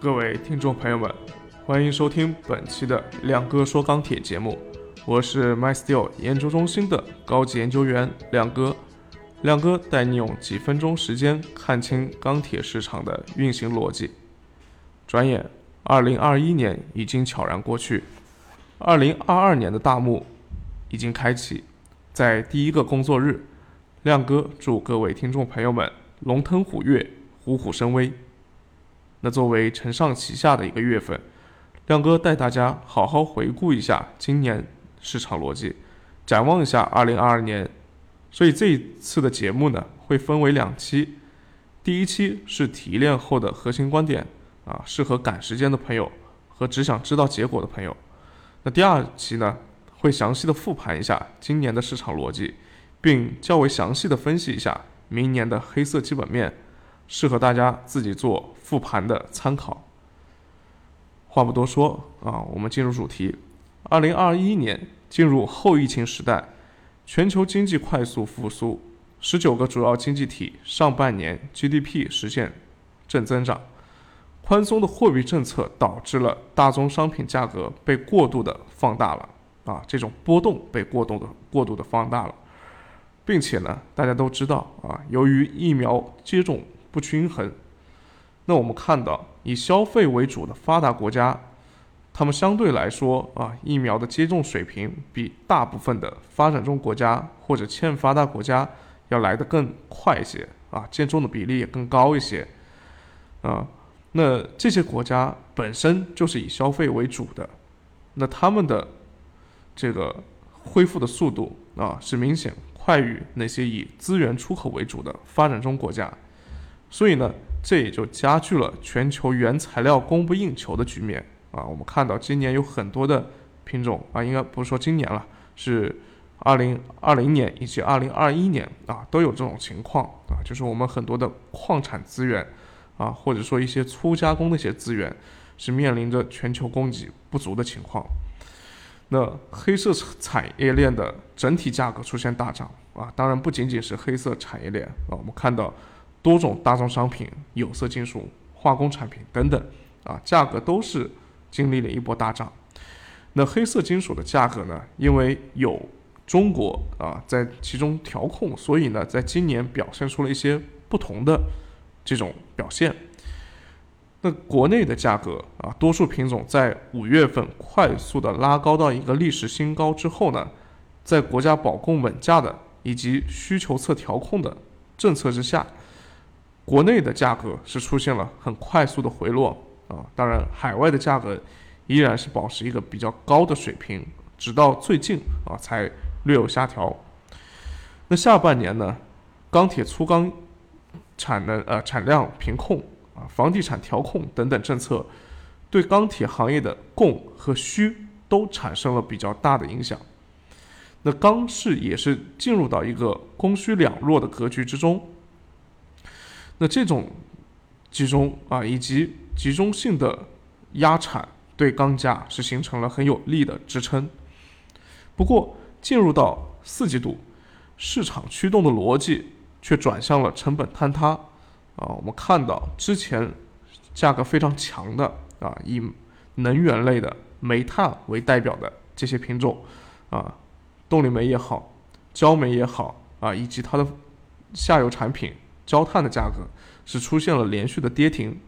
各位听众朋友们，欢迎收听本期的亮哥说钢铁节目，我是 MySteel 研究中心的高级研究员亮哥。亮哥带你用几分钟时间看清钢铁市场的运行逻辑。转眼，二零二一年已经悄然过去，二零二二年的大幕已经开启。在第一个工作日，亮哥祝各位听众朋友们龙腾虎跃，虎虎生威。那作为承上启下的一个月份，亮哥带大家好好回顾一下今年市场逻辑，展望一下二零二二年。所以这一次的节目呢，会分为两期。第一期是提炼后的核心观点，啊，适合赶时间的朋友和只想知道结果的朋友。那第二期呢，会详细的复盘一下今年的市场逻辑，并较为详细的分析一下明年的黑色基本面。适合大家自己做复盘的参考。话不多说啊，我们进入主题。二零二一年进入后疫情时代，全球经济快速复苏，十九个主要经济体上半年 GDP 实现正增长。宽松的货币政策导致了大宗商品价格被过度的放大了啊，这种波动被过度的过度的放大了，并且呢，大家都知道啊，由于疫苗接种。不均衡。那我们看到，以消费为主的发达国家，他们相对来说啊，疫苗的接种水平比大部分的发展中国家或者欠发达国家要来得更快一些啊，接种的比例也更高一些啊。那这些国家本身就是以消费为主的，那他们的这个恢复的速度啊，是明显快于那些以资源出口为主的发展中国家。所以呢，这也就加剧了全球原材料供不应求的局面啊。我们看到今年有很多的品种啊，应该不是说今年了，是二零二零年以及二零二一年啊，都有这种情况啊，就是我们很多的矿产资源啊，或者说一些粗加工的一些资源，是面临着全球供给不足的情况。那黑色产业链的整体价格出现大涨啊，当然不仅仅是黑色产业链啊，我们看到。多种大宗商品、有色金属、化工产品等等，啊，价格都是经历了一波大涨。那黑色金属的价格呢？因为有中国啊在其中调控，所以呢，在今年表现出了一些不同的这种表现。那国内的价格啊，多数品种在五月份快速的拉高到一个历史新高之后呢，在国家保供稳价的以及需求侧调控的政策之下。国内的价格是出现了很快速的回落啊，当然海外的价格依然是保持一个比较高的水平，直到最近啊才略有下调。那下半年呢，钢铁粗钢产能呃产量平控啊，房地产调控等等政策，对钢铁行业的供和需都产生了比较大的影响。那钢市也是进入到一个供需两弱的格局之中。那这种集中啊，以及集中性的压产，对钢价是形成了很有力的支撑。不过，进入到四季度，市场驱动的逻辑却转向了成本坍塌啊。我们看到之前价格非常强的啊，以能源类的煤炭为代表的这些品种啊，动力煤也好，焦煤也好啊，以及它的下游产品。焦炭的价格是出现了连续的跌停，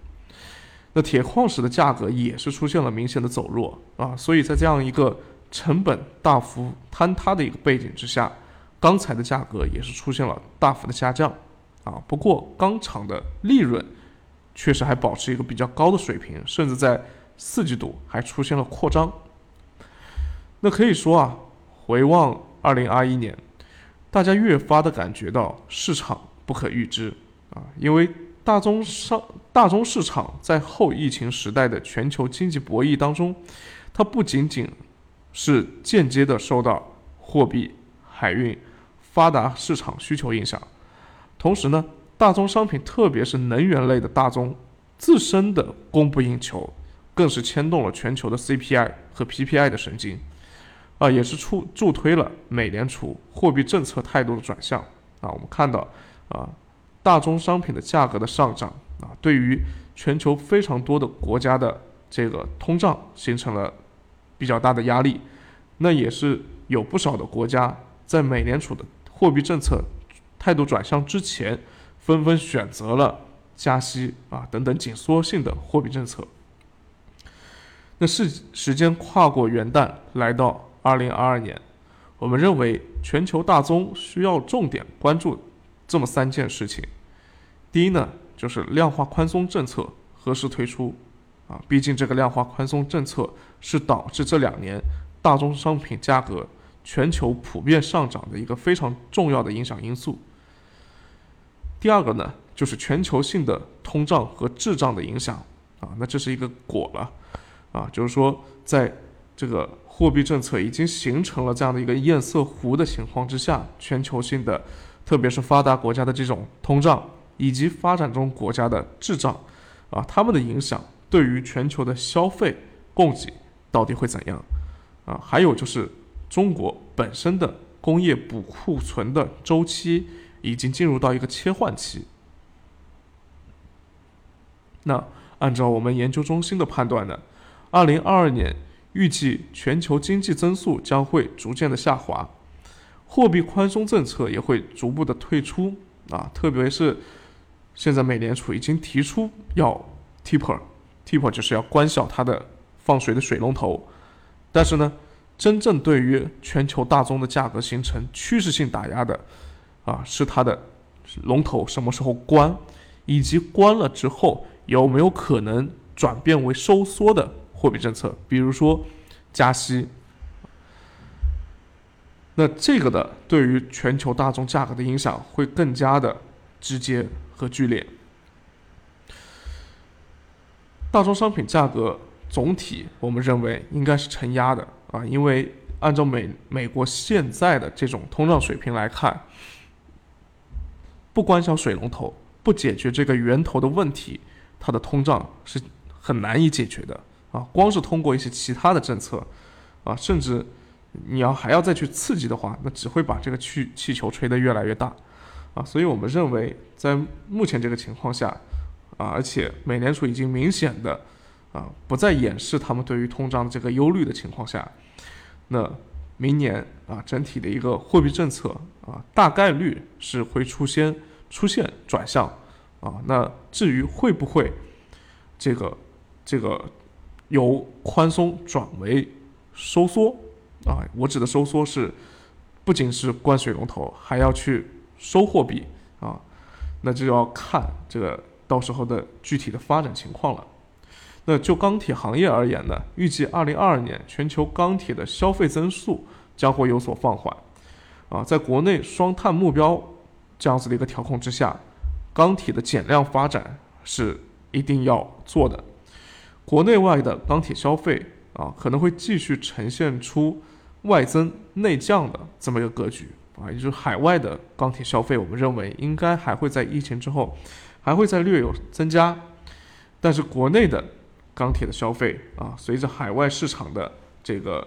那铁矿石的价格也是出现了明显的走弱啊，所以在这样一个成本大幅坍塌的一个背景之下，钢材的价格也是出现了大幅的下降啊。不过钢厂的利润确实还保持一个比较高的水平，甚至在四季度还出现了扩张。那可以说啊，回望二零二一年，大家越发的感觉到市场。不可预知啊，因为大宗商大宗市场在后疫情时代的全球经济博弈当中，它不仅仅是间接的受到货币、海运、发达市场需求影响，同时呢，大宗商品特别是能源类的大宗自身的供不应求，更是牵动了全球的 CPI 和 PPI 的神经，啊，也是助助推了美联储货币政策态度的转向啊，我们看到。啊，大宗商品的价格的上涨啊，对于全球非常多的国家的这个通胀形成了比较大的压力。那也是有不少的国家在美联储的货币政策态度转向之前，纷纷选择了加息啊等等紧缩性的货币政策。那是时间跨过元旦来到二零二二年，我们认为全球大宗需要重点关注这么三件事情。第一呢，就是量化宽松政策何时推出啊？毕竟这个量化宽松政策是导致这两年。大宗商品价格全球普遍上涨的一个非常重要的影响因素。第二个呢，就是全球性的通胀和滞胀的影响啊，那这是一个果了啊，就是说在这个货币政策已经形成了这样的一个堰塞湖的情况之下，全球性的，特别是发达国家的这种通胀以及发展中国家的滞胀啊，他们的影响对于全球的消费供给到底会怎样？啊，还有就是中国本身的工业补库存的周期已经进入到一个切换期。那按照我们研究中心的判断呢，二零二二年预计全球经济增速将会逐渐的下滑，货币宽松政策也会逐步的退出啊，特别是现在美联储已经提出要 taper，taper 就是要关小它的放水的水龙头。但是呢，真正对于全球大宗的价格形成趋势性打压的，啊，是它的龙头什么时候关，以及关了之后有没有可能转变为收缩的货币政策，比如说加息。那这个的对于全球大宗价格的影响会更加的直接和剧烈。大宗商品价格。总体我们认为应该是承压的啊，因为按照美美国现在的这种通胀水平来看，不关小水龙头，不解决这个源头的问题，它的通胀是很难以解决的啊。光是通过一些其他的政策啊，甚至你要还要再去刺激的话，那只会把这个气气球吹得越来越大啊。所以我们认为，在目前这个情况下啊，而且美联储已经明显的。啊，不再掩饰他们对于通胀的这个忧虑的情况下，那明年啊，整体的一个货币政策啊，大概率是会出现出现转向啊。那至于会不会这个这个由宽松转为收缩啊？我指的收缩是不仅是关水龙头，还要去收货币啊。那就要看这个到时候的具体的发展情况了。那就钢铁行业而言呢，预计二零二二年全球钢铁的消费增速将会有所放缓，啊，在国内双碳目标这样子的一个调控之下，钢铁的减量发展是一定要做的。国内外的钢铁消费啊，可能会继续呈现出外增内降的这么一个格局啊，也就是海外的钢铁消费，我们认为应该还会在疫情之后还会再略有增加，但是国内的。钢铁的消费啊，随着海外市场的这个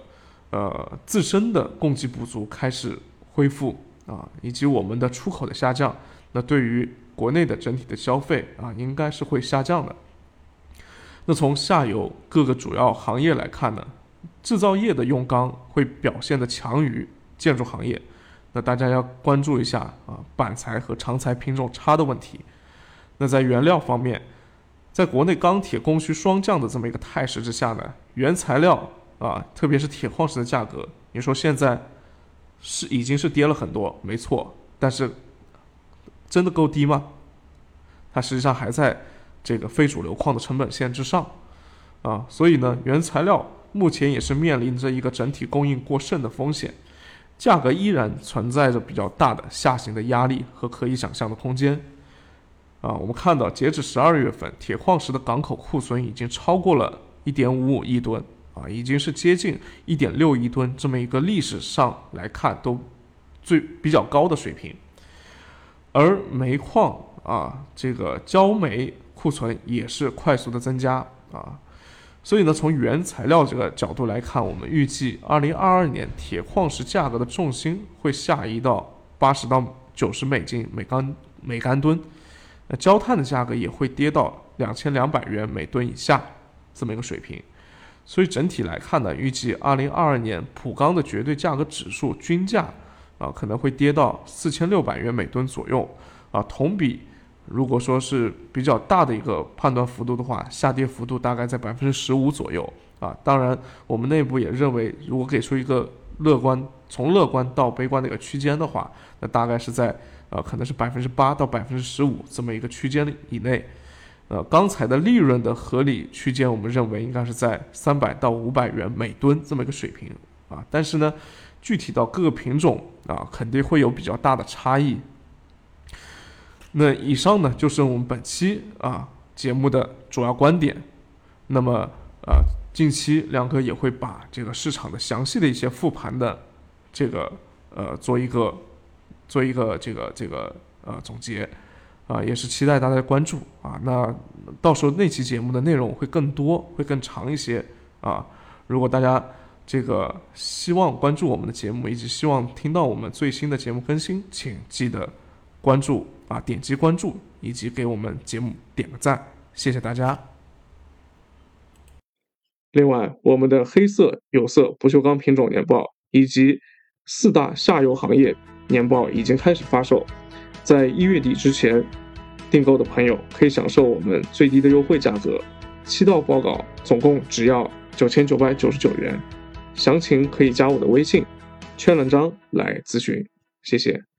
呃自身的供给不足开始恢复啊，以及我们的出口的下降，那对于国内的整体的消费啊，应该是会下降的。那从下游各个主要行业来看呢，制造业的用钢会表现的强于建筑行业，那大家要关注一下啊板材和长材品种差的问题。那在原料方面。在国内钢铁供需双降的这么一个态势之下呢，原材料啊，特别是铁矿石的价格，你说现在是已经是跌了很多，没错，但是真的够低吗？它实际上还在这个非主流矿的成本线之上啊，所以呢，原材料目前也是面临着一个整体供应过剩的风险，价格依然存在着比较大的下行的压力和可以想象的空间。啊，我们看到，截至十二月份，铁矿石的港口库存已经超过了一点五五亿吨，啊，已经是接近一点六亿吨这么一个历史上来看都最比较高的水平。而煤矿啊，这个焦煤库存也是快速的增加啊，所以呢，从原材料这个角度来看，我们预计二零二二年铁矿石价格的重心会下移到八十到九十美金每钢每干吨。那焦炭的价格也会跌到两千两百元每吨以下这么一个水平。所以整体来看呢，预计二零二二年普钢的绝对价格指数均价啊可能会跌到四千六百元每吨左右啊，同比如果说是比较大的一个判断幅度的话，下跌幅度大概在百分之十五左右啊。当然，我们内部也认为，如果给出一个乐观从乐观到悲观的一个区间的话，那大概是在呃可能是百分之八到百分之十五这么一个区间以内。呃，钢材的利润的合理区间，我们认为应该是在三百到五百元每吨这么一个水平啊。但是呢，具体到各个品种啊，肯定会有比较大的差异。那以上呢，就是我们本期啊节目的主要观点。那么啊，近期亮哥也会把这个市场的详细的一些复盘的这个呃做一个做一个这个这个呃总结。啊，也是期待大家的关注啊。那到时候那期节目的内容会更多，会更长一些啊。如果大家这个希望关注我们的节目，以及希望听到我们最新的节目更新，请记得关注啊，点击关注，以及给我们节目点个赞，谢谢大家。另外，我们的黑色、有色不锈钢品种年报以及四大下游行业年报已经开始发售。在一月底之前订购的朋友可以享受我们最低的优惠价格，七道报告总共只要九千九百九十九元，详情可以加我的微信，圈文章来咨询，谢谢。